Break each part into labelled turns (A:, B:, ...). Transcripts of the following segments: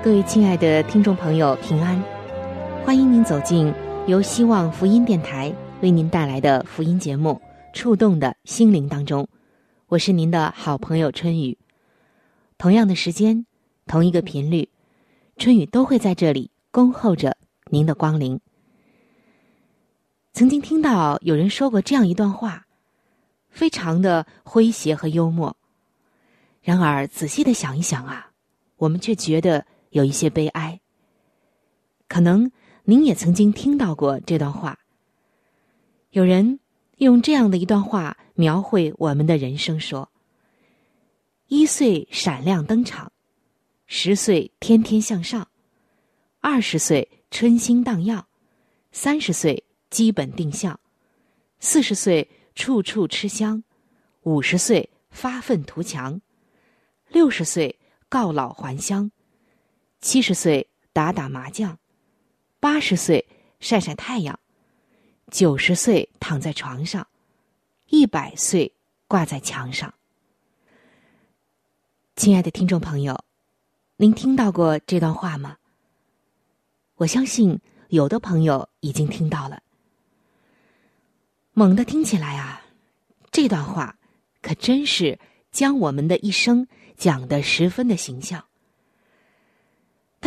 A: 各位亲爱的听众朋友，平安！欢迎您走进由希望福音电台为您带来的福音节目《触动的心灵》当中。我是您的好朋友春雨，同样的时间，同一个频率，春雨都会在这里恭候着您的光临。曾经听到有人说过这样一段话，非常的诙谐和幽默。然而仔细的想一想啊，我们却觉得有一些悲哀。可能您也曾经听到过这段话，有人。用这样的一段话描绘我们的人生：说，一岁闪亮登场，十岁天天向上，二十岁春心荡漾，三十岁基本定向，四十岁处处吃香，五十岁发愤图强，六十岁告老还乡，七十岁打打麻将，八十岁晒晒太阳。九十岁躺在床上，一百岁挂在墙上。亲爱的听众朋友，您听到过这段话吗？我相信有的朋友已经听到了。猛地听起来啊，这段话可真是将我们的一生讲得十分的形象。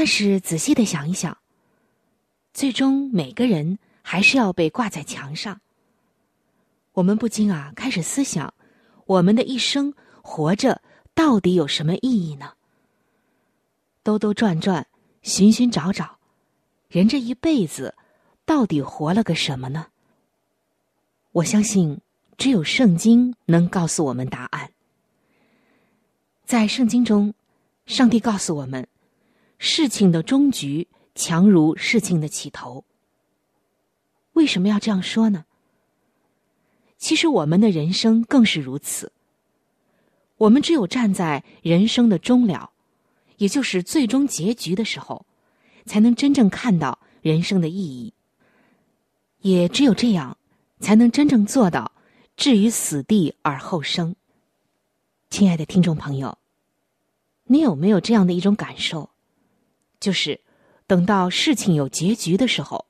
A: 但是仔细的想一想，最终每个人。还是要被挂在墙上。我们不禁啊开始思想，我们的一生活着到底有什么意义呢？兜兜转转，寻寻找找，人这一辈子到底活了个什么呢？我相信，只有圣经能告诉我们答案。在圣经中，上帝告诉我们，事情的终局强如事情的起头。为什么要这样说呢？其实我们的人生更是如此。我们只有站在人生的终了，也就是最终结局的时候，才能真正看到人生的意义。也只有这样，才能真正做到置于死地而后生。亲爱的听众朋友，你有没有这样的一种感受？就是等到事情有结局的时候。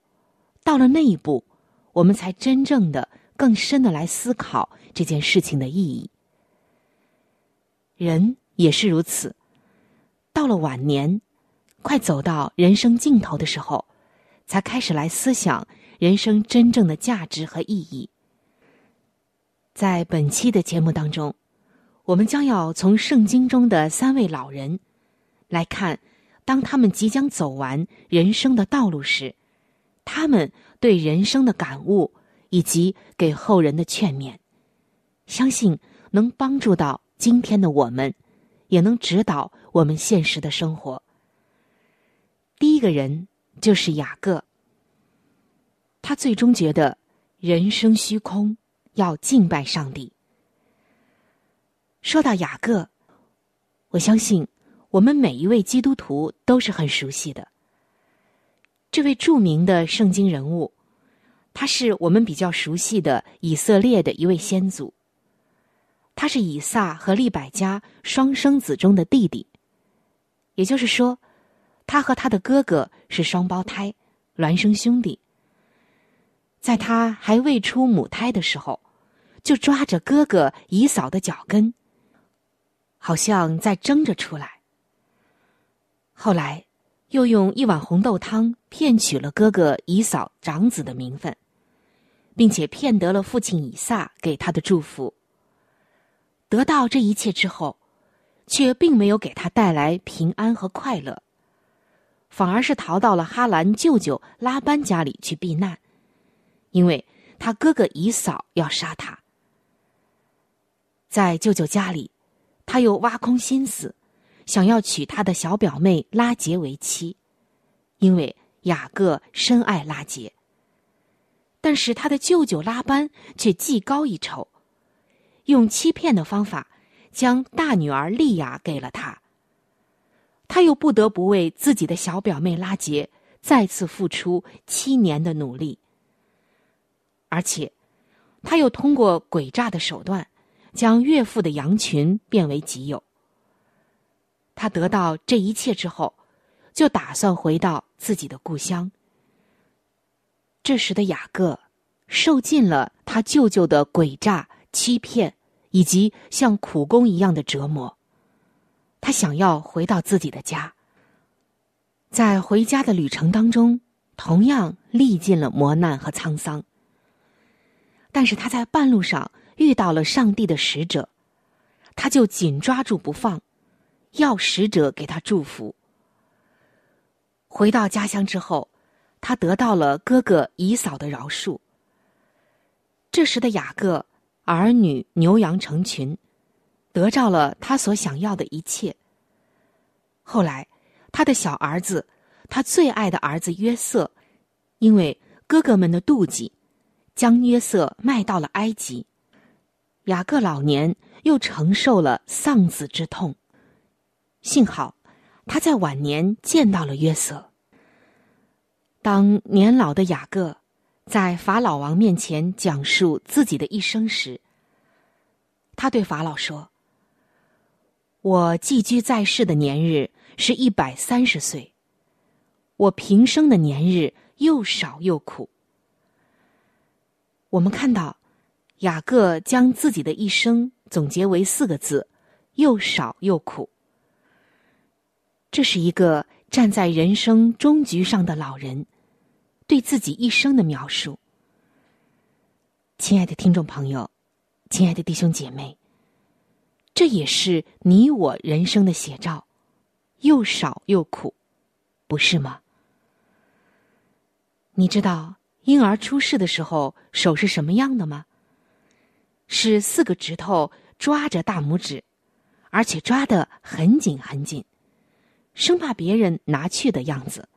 A: 到了那一步，我们才真正的、更深的来思考这件事情的意义。人也是如此，到了晚年，快走到人生尽头的时候，才开始来思想人生真正的价值和意义。在本期的节目当中，我们将要从圣经中的三位老人来看，当他们即将走完人生的道路时。他们对人生的感悟，以及给后人的劝勉，相信能帮助到今天的我们，也能指导我们现实的生活。第一个人就是雅各，他最终觉得人生虚空，要敬拜上帝。说到雅各，我相信我们每一位基督徒都是很熟悉的。这位著名的圣经人物，他是我们比较熟悉的以色列的一位先祖。他是以撒和利百加双生子中的弟弟，也就是说，他和他的哥哥是双胞胎，孪生兄弟。在他还未出母胎的时候，就抓着哥哥以扫的脚跟，好像在争着出来。后来。又用一碗红豆汤骗取了哥哥以扫长子的名分，并且骗得了父亲以撒给他的祝福。得到这一切之后，却并没有给他带来平安和快乐，反而是逃到了哈兰舅舅拉班家里去避难，因为他哥哥以扫要杀他。在舅舅家里，他又挖空心思，想要娶他的小表妹拉杰为妻，因为雅各深爱拉杰。但是他的舅舅拉班却技高一筹，用欺骗的方法将大女儿利亚给了他。他又不得不为自己的小表妹拉杰再次付出七年的努力，而且他又通过诡诈的手段。将岳父的羊群变为己有。他得到这一切之后，就打算回到自己的故乡。这时的雅各受尽了他舅舅的诡诈、欺骗以及像苦工一样的折磨。他想要回到自己的家，在回家的旅程当中，同样历尽了磨难和沧桑。但是他在半路上。遇到了上帝的使者，他就紧抓住不放，要使者给他祝福。回到家乡之后，他得到了哥哥以嫂的饶恕。这时的雅各儿女牛羊成群，得到了他所想要的一切。后来，他的小儿子，他最爱的儿子约瑟，因为哥哥们的妒忌，将约瑟卖到了埃及。雅各老年又承受了丧子之痛，幸好他在晚年见到了约瑟。当年老的雅各在法老王面前讲述自己的一生时，他对法老说：“我寄居在世的年日是一百三十岁，我平生的年日又少又苦。”我们看到。雅各将自己的一生总结为四个字：又少又苦。这是一个站在人生终局上的老人对自己一生的描述。亲爱的听众朋友，亲爱的弟兄姐妹，这也是你我人生的写照：又少又苦，不是吗？你知道婴儿出世的时候手是什么样的吗？是四个指头抓着大拇指，而且抓得很紧很紧，生怕别人拿去的样子。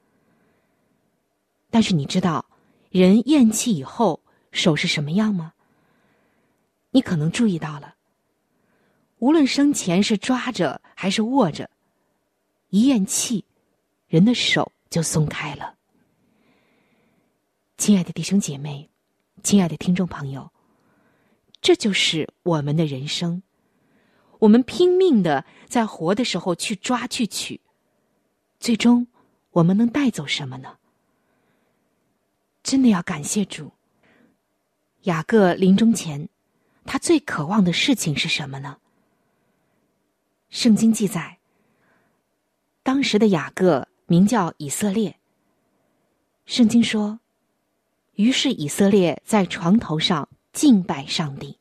A: 但是你知道，人咽气以后手是什么样吗？你可能注意到了，无论生前是抓着还是握着，一咽气，人的手就松开了。亲爱的弟兄姐妹，亲爱的听众朋友。这就是我们的人生，我们拼命的在活的时候去抓去取，最终我们能带走什么呢？真的要感谢主。雅各临终前，他最渴望的事情是什么呢？圣经记载，当时的雅各名叫以色列。圣经说，于是以色列在床头上。敬拜上帝，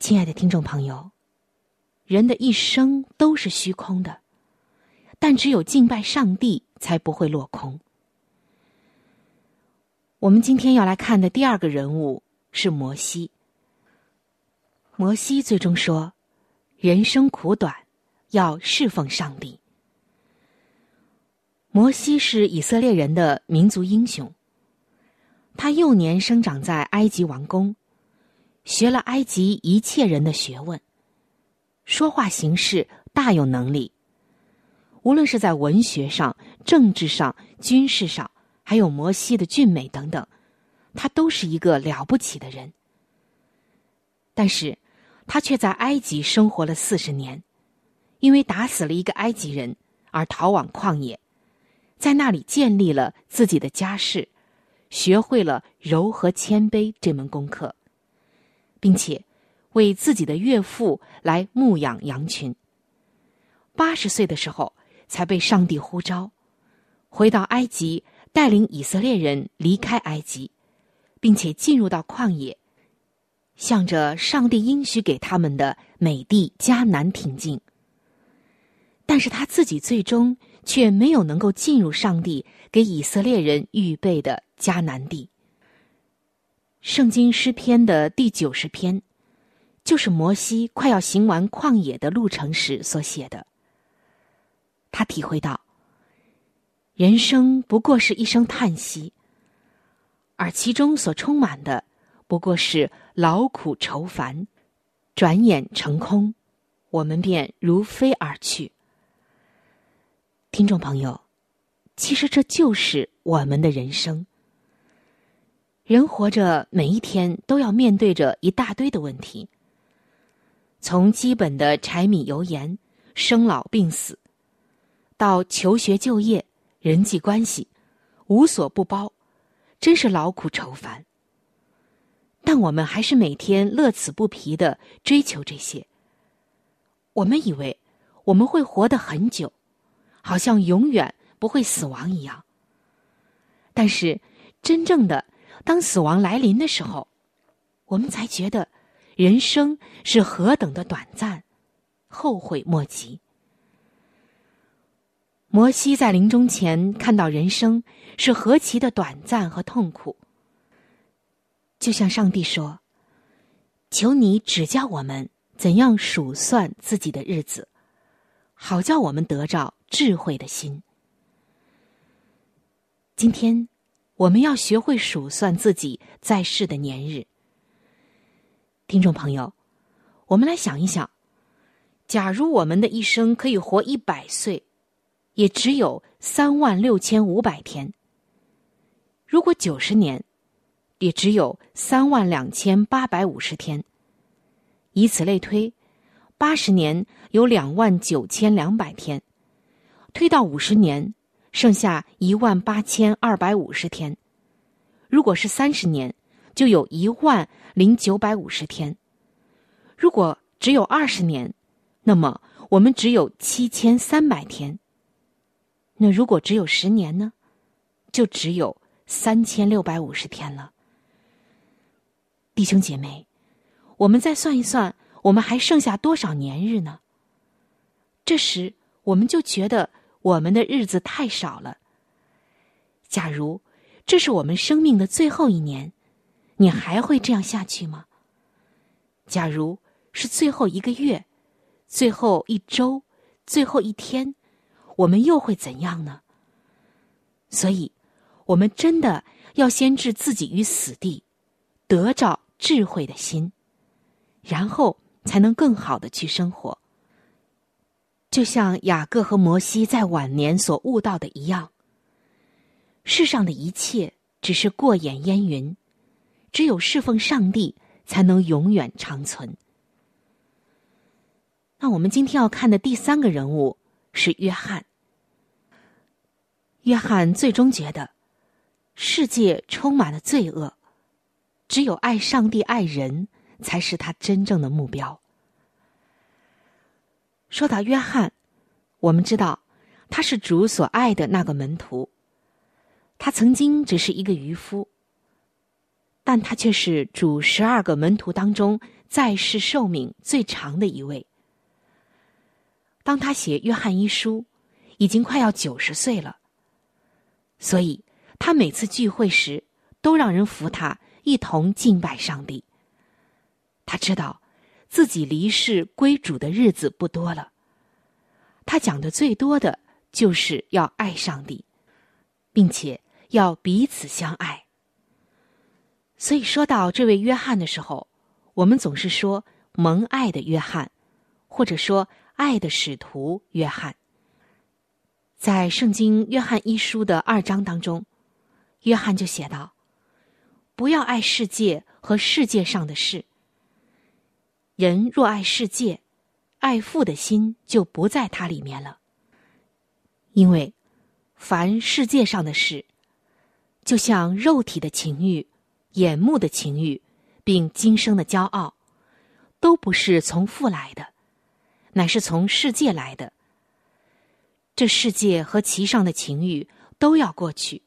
A: 亲爱的听众朋友，人的一生都是虚空的，但只有敬拜上帝才不会落空。我们今天要来看的第二个人物是摩西。摩西最终说：“人生苦短，要侍奉上帝。”摩西是以色列人的民族英雄。他幼年生长在埃及王宫，学了埃及一切人的学问，说话行事大有能力。无论是在文学上、政治上、军事上，还有摩西的俊美等等，他都是一个了不起的人。但是，他却在埃及生活了四十年，因为打死了一个埃及人而逃往旷野，在那里建立了自己的家室。学会了柔和谦卑这门功课，并且为自己的岳父来牧养羊群。八十岁的时候，才被上帝呼召，回到埃及，带领以色列人离开埃及，并且进入到旷野，向着上帝应许给他们的美地迦南挺进。但是他自己最终却没有能够进入上帝给以色列人预备的迦南地。圣经诗篇的第九十篇，就是摩西快要行完旷野的路程时所写的。他体会到，人生不过是一声叹息，而其中所充满的不过是劳苦愁烦，转眼成空，我们便如飞而去。听众朋友，其实这就是我们的人生。人活着，每一天都要面对着一大堆的问题，从基本的柴米油盐、生老病死，到求学就业、人际关系，无所不包，真是劳苦愁烦。但我们还是每天乐此不疲的追求这些。我们以为我们会活得很久。好像永远不会死亡一样。但是，真正的当死亡来临的时候，我们才觉得人生是何等的短暂，后悔莫及。摩西在临终前看到人生是何其的短暂和痛苦，就像上帝说：“求你指教我们怎样数算自己的日子，好叫我们得着。”智慧的心。今天，我们要学会数算自己在世的年日。听众朋友，我们来想一想：假如我们的一生可以活一百岁，也只有三万六千五百天；如果九十年，也只有三万两千八百五十天。以此类推，八十年有两万九千两百天。推到五十年，剩下一万八千二百五十天；如果是三十年，就有一万零九百五十天；如果只有二十年，那么我们只有七千三百天。那如果只有十年呢，就只有三千六百五十天了。弟兄姐妹，我们再算一算，我们还剩下多少年日呢？这时，我们就觉得。我们的日子太少了。假如这是我们生命的最后一年，你还会这样下去吗？假如是最后一个月、最后一周、最后一天，我们又会怎样呢？所以，我们真的要先置自己于死地，得着智慧的心，然后才能更好的去生活。就像雅各和摩西在晚年所悟到的一样，世上的一切只是过眼烟云，只有侍奉上帝才能永远长存。那我们今天要看的第三个人物是约翰。约翰最终觉得，世界充满了罪恶，只有爱上帝、爱人才是他真正的目标。说到约翰，我们知道他是主所爱的那个门徒。他曾经只是一个渔夫，但他却是主十二个门徒当中在世寿命最长的一位。当他写《约翰一书》，已经快要九十岁了，所以他每次聚会时都让人扶他一同敬拜上帝。他知道。自己离世归主的日子不多了，他讲的最多的就是要爱上帝，并且要彼此相爱。所以说到这位约翰的时候，我们总是说蒙爱的约翰，或者说爱的使徒约翰。在圣经约翰一书的二章当中，约翰就写道：“不要爱世界和世界上的事。”人若爱世界，爱父的心就不在它里面了。因为，凡世界上的事，就像肉体的情欲、眼目的情欲，并今生的骄傲，都不是从父来的，乃是从世界来的。这世界和其上的情欲都要过去，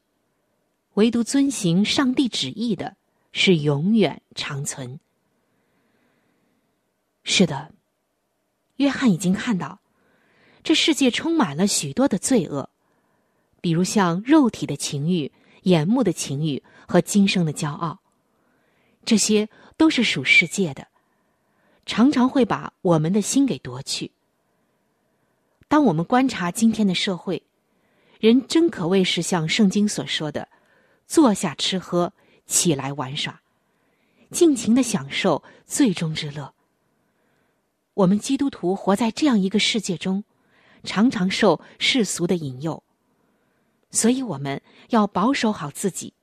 A: 唯独遵行上帝旨意的是永远长存。是的，约翰已经看到，这世界充满了许多的罪恶，比如像肉体的情欲、眼目的情欲和今生的骄傲，这些都是属世界的，常常会把我们的心给夺去。当我们观察今天的社会，人真可谓是像圣经所说的：“坐下吃喝，起来玩耍，尽情的享受最终之乐。”我们基督徒活在这样一个世界中，常常受世俗的引诱，所以我们要保守好自己，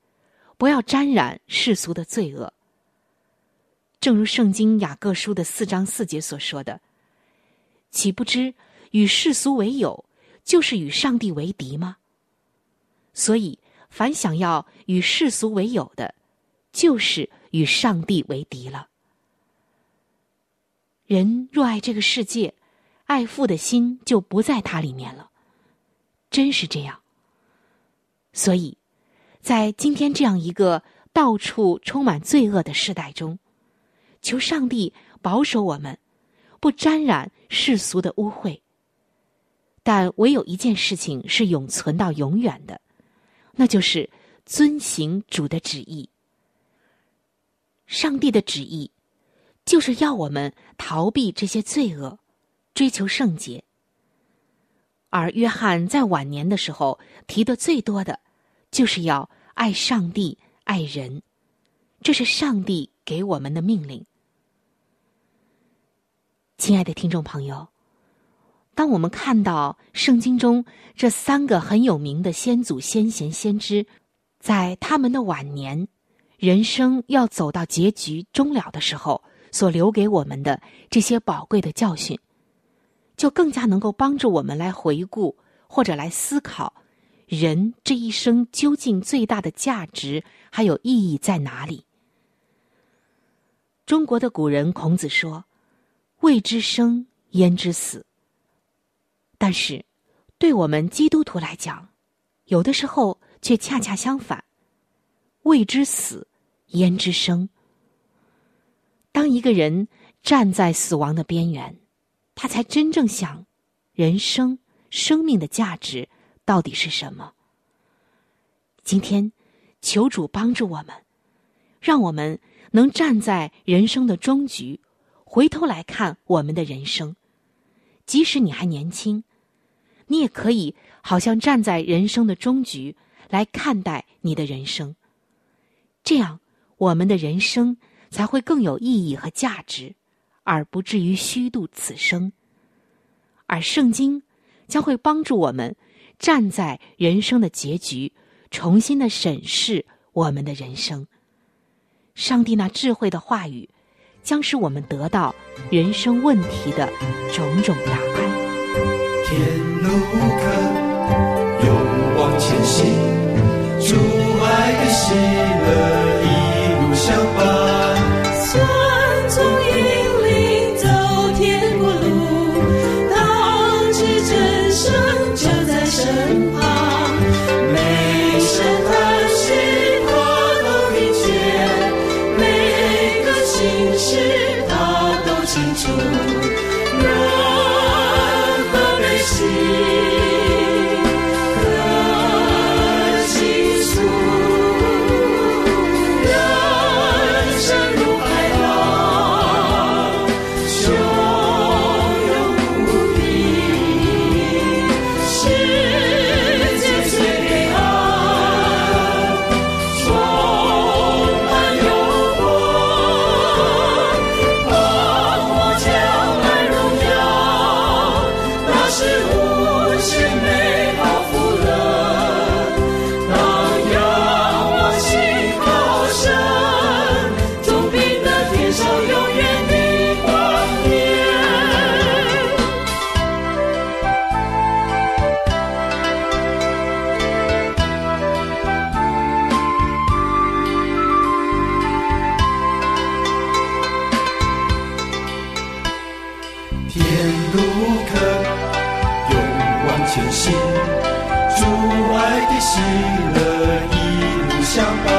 A: 不要沾染世俗的罪恶。正如圣经雅各书的四章四节所说的：“岂不知？”与世俗为友，就是与上帝为敌吗？所以，凡想要与世俗为友的，就是与上帝为敌了。人若爱这个世界，爱父的心就不在他里面了。真是这样。所以，在今天这样一个到处充满罪恶的时代中，求上帝保守我们，不沾染世俗的污秽。但唯有一件事情是永存到永远的，那就是遵行主的旨意。上帝的旨意，就是要我们逃避这些罪恶，追求圣洁。而约翰在晚年的时候提的最多的，就是要爱上帝、爱人，这是上帝给我们的命令。亲爱的听众朋友。当我们看到圣经中这三个很有名的先祖先贤先知，在他们的晚年，人生要走到结局终了的时候，所留给我们的这些宝贵的教训，就更加能够帮助我们来回顾或者来思考，人这一生究竟最大的价值还有意义在哪里。中国的古人孔子说：“未知生，焉知死。”但是，对我们基督徒来讲，有的时候却恰恰相反。未知死，焉知生？当一个人站在死亡的边缘，他才真正想：人生、生命的价值到底是什么？今天，求主帮助我们，让我们能站在人生的终局，回头来看我们的人生。即使你还年轻。你也可以好像站在人生的终局来看待你的人生，这样我们的人生才会更有意义和价值，而不至于虚度此生。而圣经将会帮助我们站在人生的结局，重新的审视我们的人生。上帝那智慧的话语，将使我们得到人生问题的种种答案。
B: 天路可勇往前行，主爱的喜乐
C: 天路客，勇往
B: 前行，主爱的喜乐一路相伴。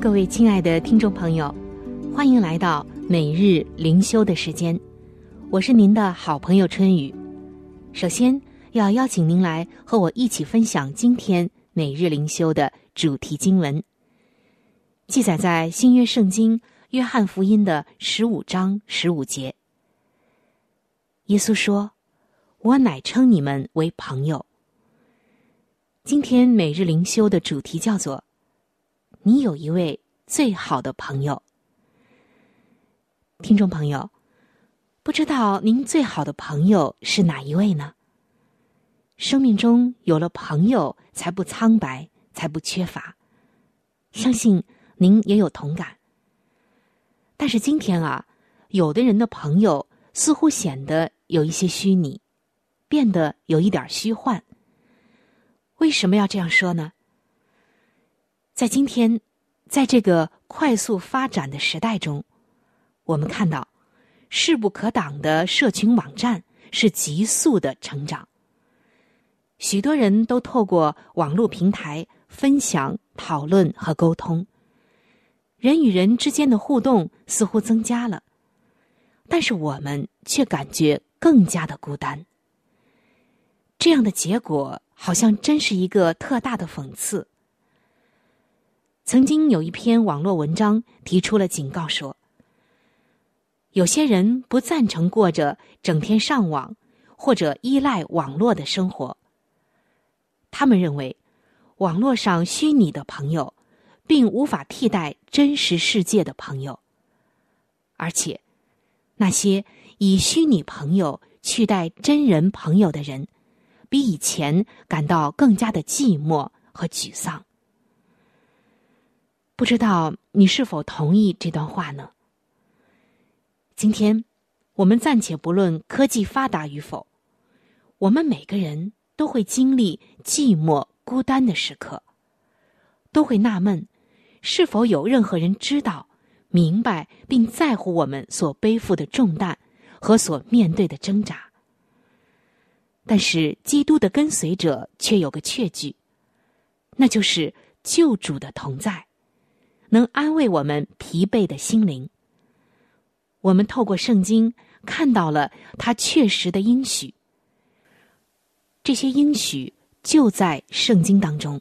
A: 各位亲爱的听众朋友，欢迎来到每日灵修的时间，我是您的好朋友春雨。首先要邀请您来和我一起分享今天每日灵修的主题经文，记载在新约圣经约翰福音的十五章十五节。耶稣说：“我乃称你们为朋友。”今天每日灵修的主题叫做。你有一位最好的朋友，听众朋友，不知道您最好的朋友是哪一位呢？生命中有了朋友，才不苍白，才不缺乏。相信您也有同感。但是今天啊，有的人的朋友似乎显得有一些虚拟，变得有一点虚幻。为什么要这样说呢？在今天，在这个快速发展的时代中，我们看到势不可挡的社群网站是急速的成长。许多人都透过网络平台分享、讨论和沟通，人与人之间的互动似乎增加了，但是我们却感觉更加的孤单。这样的结果好像真是一个特大的讽刺。曾经有一篇网络文章提出了警告，说：有些人不赞成过着整天上网或者依赖网络的生活。他们认为，网络上虚拟的朋友，并无法替代真实世界的朋友，而且，那些以虚拟朋友取代真人朋友的人，比以前感到更加的寂寞和沮丧。不知道你是否同意这段话呢？今天，我们暂且不论科技发达与否，我们每个人都会经历寂寞、孤单的时刻，都会纳闷，是否有任何人知道、明白并在乎我们所背负的重担和所面对的挣扎。但是，基督的跟随者却有个确据，那就是救主的同在。能安慰我们疲惫的心灵。我们透过圣经看到了他确实的应许，这些应许就在圣经当中。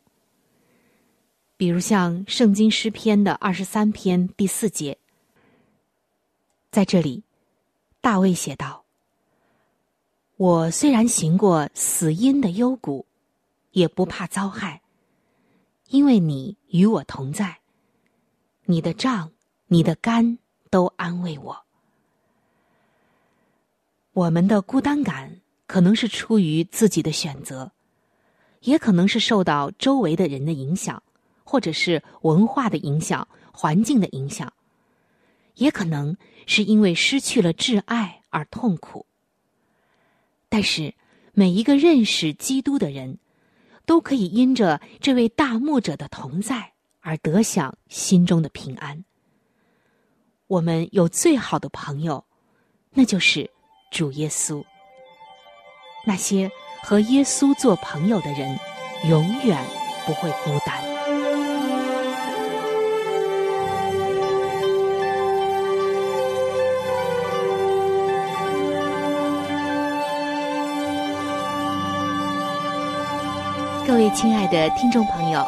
A: 比如像《圣经诗篇》的二十三篇第四节，在这里，大卫写道：“我虽然行过死荫的幽谷，也不怕遭害，因为你与我同在，你的杖、你的竿都安慰我。”我们的孤单感可能是出于自己的选择，也可能是受到周围的人的影响，或者是文化的影响、环境的影响，也可能是因为失去了挚爱而痛苦。但是，每一个认识基督的人，都可以因着这位大牧者的同在而得享心中的平安。我们有最好的朋友，那就是。主耶稣，那些和耶稣做朋友的人，永远不会孤单。各位亲爱的听众朋友，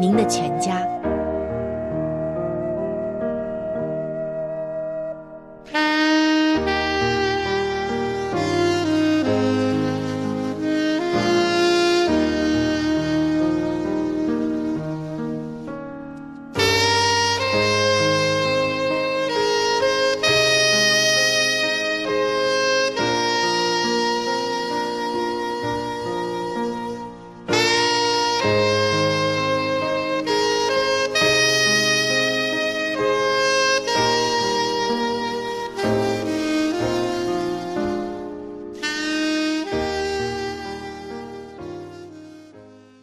A: 您的全家。